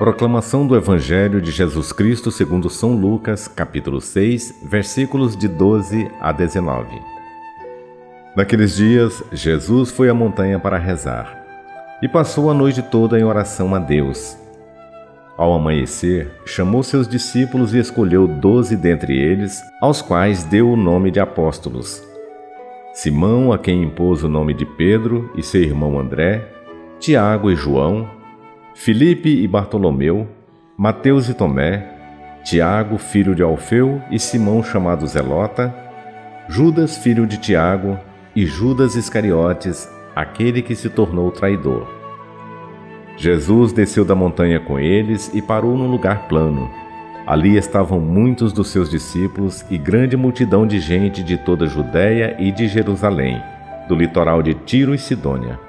Proclamação do Evangelho de Jesus Cristo segundo São Lucas, capítulo 6, versículos de 12 a 19. Naqueles dias, Jesus foi à montanha para rezar e passou a noite toda em oração a Deus. Ao amanhecer, chamou seus discípulos e escolheu doze dentre eles, aos quais deu o nome de apóstolos. Simão, a quem impôs o nome de Pedro, e seu irmão André, Tiago e João, Filipe e Bartolomeu, Mateus e Tomé, Tiago, filho de Alfeu, e Simão chamado Zelota, Judas, filho de Tiago, e Judas Iscariotes, aquele que se tornou traidor. Jesus desceu da montanha com eles e parou num lugar plano. Ali estavam muitos dos seus discípulos e grande multidão de gente de toda a Judéia e de Jerusalém, do litoral de Tiro e Sidônia